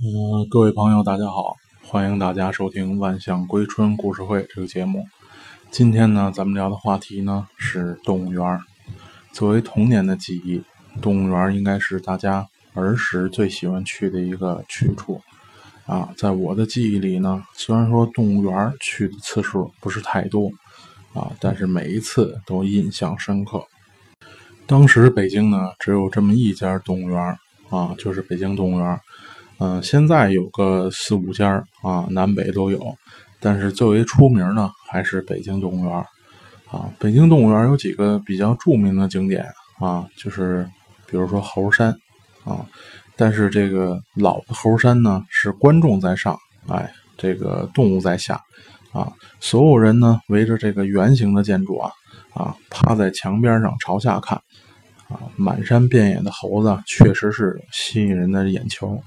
嗯，各位朋友，大家好，欢迎大家收听《万象归春故事会》这个节目。今天呢，咱们聊的话题呢是动物园。作为童年的记忆，动物园应该是大家儿时最喜欢去的一个去处啊。在我的记忆里呢，虽然说动物园去的次数不是太多啊，但是每一次都印象深刻。当时北京呢，只有这么一家动物园啊，就是北京动物园。嗯，现在有个四五家啊，南北都有，但是最为出名的还是北京动物园啊。北京动物园有几个比较著名的景点啊，就是比如说猴山啊，但是这个老的猴山呢是观众在上，哎，这个动物在下啊，所有人呢围着这个圆形的建筑啊啊，趴在墙边上朝下看啊，满山遍野的猴子确实是吸引人的眼球。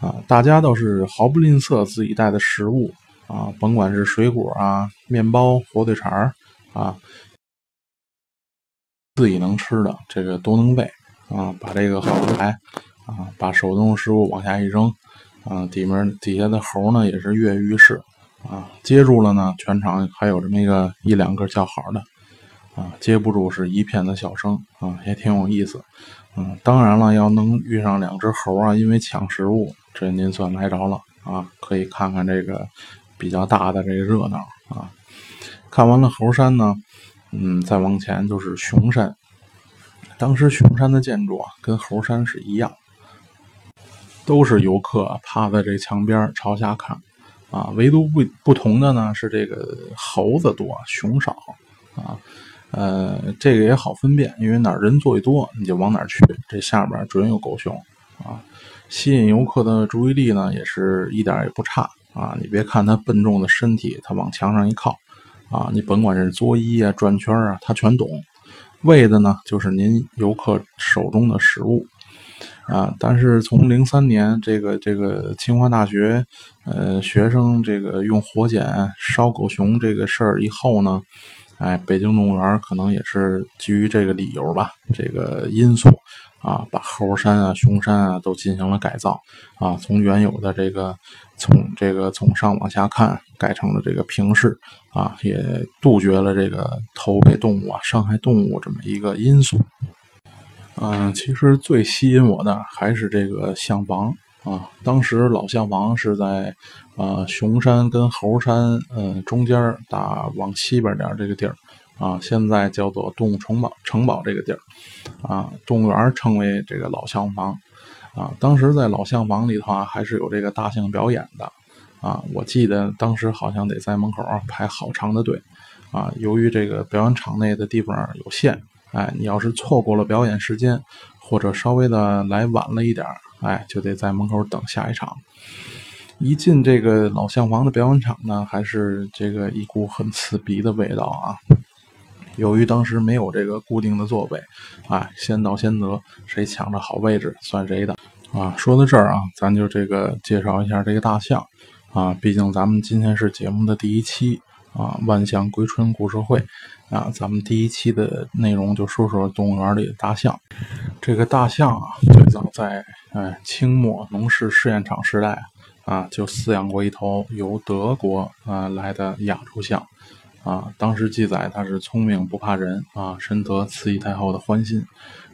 啊，大家倒是毫不吝啬自己带的食物啊，甭管是水果啊、面包、火腿肠啊，自己能吃的这个都能备啊。把这个好来啊，把手中食物往下一扔啊，底面底下的猴呢也是跃跃欲试啊，接住了呢，全场还有这么一个一两个叫好的啊，接不住是一片的笑声啊，也挺有意思。嗯，当然了，要能遇上两只猴啊，因为抢食物。这您算来着了啊！可以看看这个比较大的这个热闹啊。看完了猴山呢，嗯，再往前就是熊山。当时熊山的建筑啊，跟猴山是一样，都是游客趴在这墙边朝下看啊。唯独不不同的呢是这个猴子多，熊少啊。呃，这个也好分辨，因为哪儿人最多，你就往哪儿去。这下边准有狗熊啊。吸引游客的注意力呢，也是一点也不差啊！你别看它笨重的身体，它往墙上一靠，啊，你甭管是作揖啊、转圈啊，它全懂。为的呢，就是您游客手中的食物啊。但是从零三年这个这个清华大学，呃，学生这个用火碱烧狗熊这个事儿以后呢，哎，北京动物园可能也是基于这个理由吧，这个因素。啊，把猴山啊、熊山啊都进行了改造啊，从原有的这个从这个从上往下看改成了这个平视啊，也杜绝了这个投给动物啊、伤害动物这么一个因素。嗯，其实最吸引我的还是这个象房啊，当时老象房是在呃熊山跟猴山嗯中间打往西边点这个地儿。啊，现在叫做动物城堡城堡这个地儿，啊，动物园称为这个老象房，啊，当时在老象房里头啊，还是有这个大象表演的，啊，我记得当时好像得在门口排好长的队，啊，由于这个表演场内的地方有限，哎，你要是错过了表演时间，或者稍微的来晚了一点儿，哎，就得在门口等下一场。一进这个老象房的表演场呢，还是这个一股很刺鼻的味道啊。由于当时没有这个固定的座位，哎，先到先得，谁抢着好位置算谁的啊。说到这儿啊，咱就这个介绍一下这个大象啊，毕竟咱们今天是节目的第一期啊，万象归春故事会啊，咱们第一期的内容就说说动物园里的大象。这个大象啊，最早在哎清末农事试验场时代啊，就饲养过一头由德国啊来的亚洲象。啊，当时记载它是聪明不怕人啊，深得慈禧太后的欢心。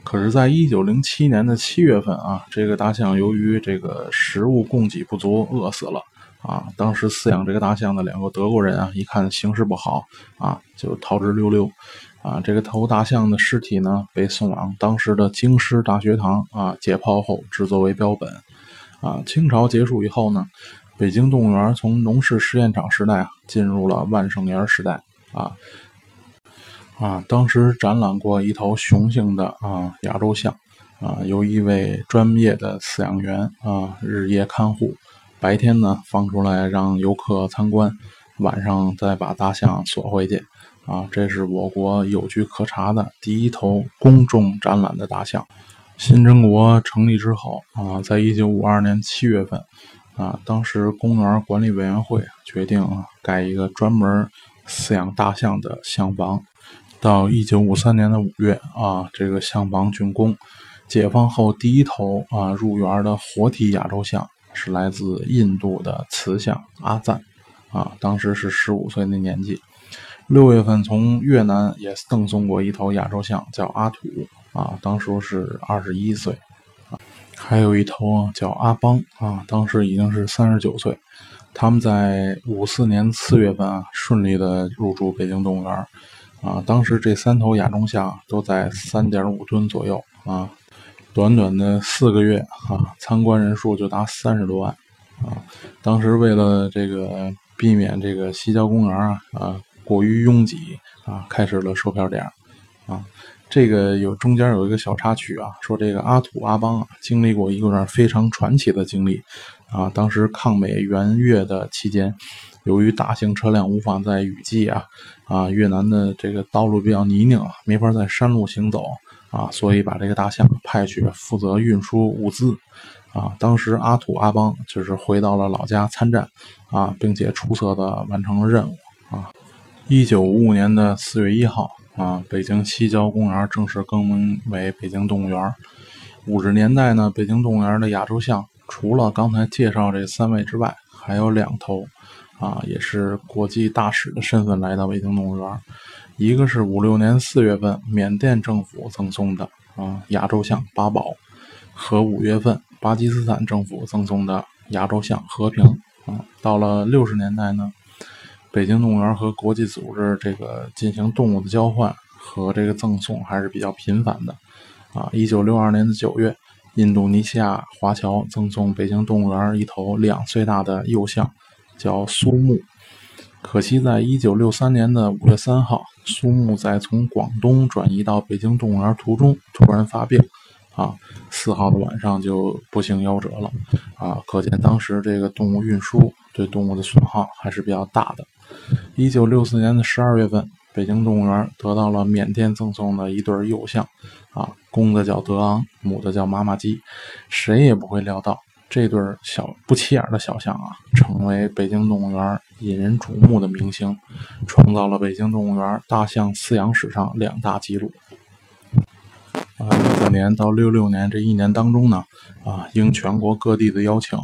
可是，在一九零七年的七月份啊，这个大象由于这个食物供给不足，饿死了啊。当时饲养这个大象的两个德国人啊，一看形势不好啊，就逃之溜溜啊。这个头大象的尸体呢，被送往当时的京师大学堂啊解剖后制作为标本啊。清朝结束以后呢。北京动物园从农事实验场时代，进入了万圣园时代啊啊！当时展览过一头雄性的啊亚洲象啊，由一位专业的饲养员啊日夜看护，白天呢放出来让游客参观，晚上再把大象锁回去啊。这是我国有据可查的第一头公众展览的大象。新中国成立之后啊，在一九五二年七月份。啊，当时公园管理委员会决定啊盖一个专门饲养大象的象房。到一九五三年的五月啊，这个象房竣工。解放后第一头啊入园的活体亚洲象是来自印度的雌象阿赞，啊，当时是十五岁那年纪。六月份从越南也赠送过一头亚洲象，叫阿土，啊，当时是二十一岁。还有一头啊叫阿邦，啊，当时已经是三十九岁。他们在五四年四月份啊，顺利的入住北京动物园。啊，当时这三头亚洲象都在三点五吨左右。啊。短短的四个月啊，参观人数就达三十多万啊！当时为了这个避免这个西郊公园啊啊过于拥挤啊，开始了售票点啊。这个有中间有一个小插曲啊，说这个阿土阿邦啊经历过一段非常传奇的经历啊。当时抗美援越的期间，由于大型车辆无法在雨季啊啊越南的这个道路比较泥泞啊，没法在山路行走。啊，所以把这个大象派去负责运输物资，啊，当时阿土阿邦就是回到了老家参战，啊，并且出色的完成了任务，啊，一九五五年的四月一号，啊，北京西郊公园正式更名为北京动物园。五十年代呢，北京动物园的亚洲象除了刚才介绍这三位之外，还有两头，啊，也是国际大使的身份来到北京动物园。一个是五六年四月份缅甸政府赠送的啊亚洲象八宝，和五月份巴基斯坦政府赠送的亚洲象和平啊。到了六十年代呢，北京动物园和国际组织这个进行动物的交换和这个赠送还是比较频繁的啊。一九六二年的九月，印度尼西亚华侨赠送北京动物园一头两岁大的幼象，叫苏木。可惜，在一九六三年的五月三号，苏木在从广东转移到北京动物园途中突然发病，啊，四号的晚上就不幸夭折了，啊，可见当时这个动物运输对动物的损耗还是比较大的。一九六四年的十二月份，北京动物园得到了缅甸赠送的一对幼象，啊，公的叫德昂，母的叫妈妈鸡，谁也不会料到。这对小不起眼的小象啊，成为北京动物园引人瞩目的明星，创造了北京动物园大象饲养史上两大纪录。啊，六四年到六六年这一年当中呢，啊，应全国各地的邀请，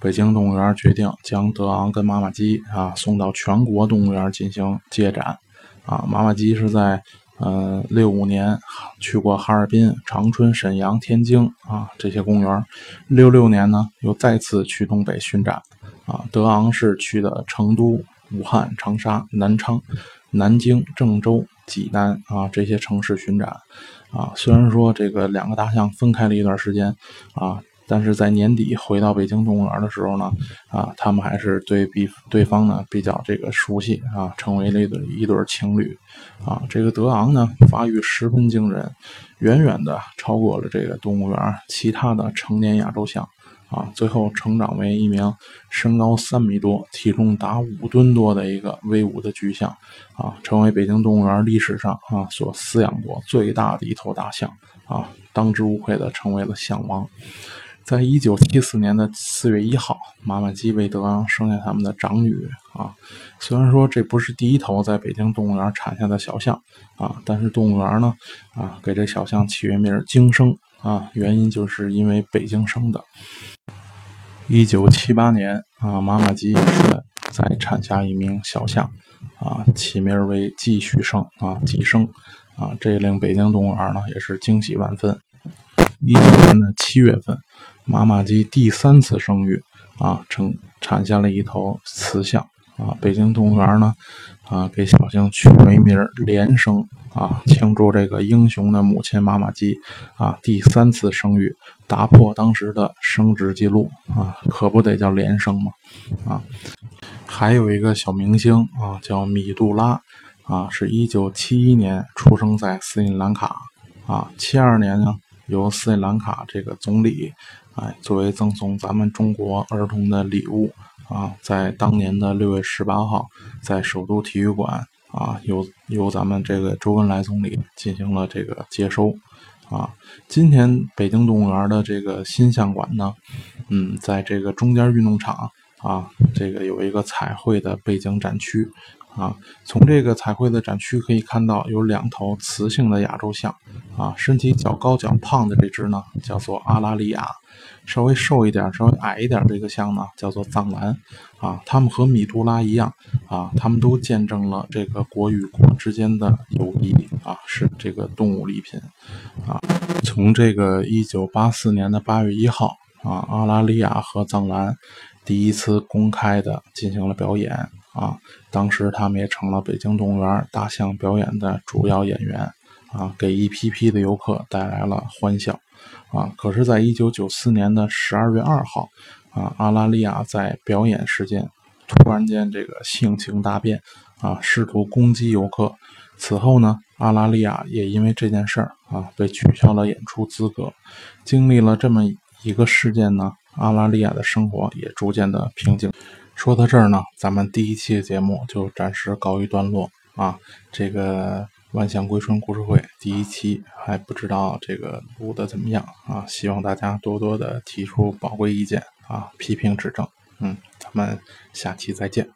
北京动物园决定将德昂跟妈妈鸡啊送到全国动物园进行接展。啊，妈妈鸡是在。呃，六五年去过哈尔滨、长春、沈阳、天津啊这些公园。六六年呢，又再次去东北巡展。啊，德昂是去的成都、武汉、长沙、南昌、南京、郑州、济南啊这些城市巡展。啊，虽然说这个两个大象分开了一段时间，啊。但是在年底回到北京动物园的时候呢，啊，他们还是对比对方呢比较这个熟悉啊，成为了一对一对情侣，啊，这个德昂呢发育十分惊人，远远的超过了这个动物园其他的成年亚洲象，啊，最后成长为一名身高三米多、体重达五吨多的一个威武的巨象，啊，成为北京动物园历史上啊所饲养过最大的一头大象，啊，当之无愧的成为了象王。在一九七四年的四月一号，妈妈鸡为德昂生下他们的长女啊。虽然说这不是第一头在北京动物园产下的小象啊，但是动物园呢啊给这小象起名儿“京生”啊，原因就是因为北京生的。一九七八年啊，妈妈鸡也是再产下一名小象啊，起名为季许生啊，季生啊，这令北京动物园呢也是惊喜万分。一九年的七月份，妈妈鸡第三次生育，啊，成产下了一头雌象，啊，北京动物园呢，啊，给小象取为名连生，啊，庆祝这个英雄的母亲妈妈鸡，啊，第三次生育，打破当时的生殖记录，啊，可不得叫连生吗？啊，还有一个小明星，啊，叫米杜拉，啊，是一九七一年出生在斯里兰卡，啊，七二年呢。由斯里兰卡这个总理，作为赠送咱们中国儿童的礼物啊，在当年的六月十八号，在首都体育馆啊，由由咱们这个周恩来总理进行了这个接收啊。今天北京动物园的这个新象馆呢，嗯，在这个中间运动场啊，这个有一个彩绘的背景展区啊。从这个彩绘的展区可以看到，有两头雌性的亚洲象啊，身体较高较胖的这只呢叫做阿拉利亚，稍微瘦一点、稍微矮一点这个象呢叫做藏蓝啊。它们和米杜拉一样啊，它们都见证了这个国与国之间的友谊啊，是这个动物礼品啊。从这个一九八四年的八月一号啊，阿拉利亚和藏蓝第一次公开的进行了表演啊，当时他们也成了北京动物园大象表演的主要演员啊，给一批批的游客带来了欢笑啊。可是，在一九九四年的十二月二号啊，阿拉利亚在表演时间突然间这个性情大变啊，试图攻击游客。此后呢，阿拉利亚也因为这件事儿啊，被取消了演出资格。经历了这么一个事件呢，阿拉利亚的生活也逐渐的平静。说到这儿呢，咱们第一期的节目就暂时告一段落啊。这个万象归春故事会第一期还不知道这个录的怎么样啊，希望大家多多的提出宝贵意见啊，批评指正。嗯，咱们下期再见。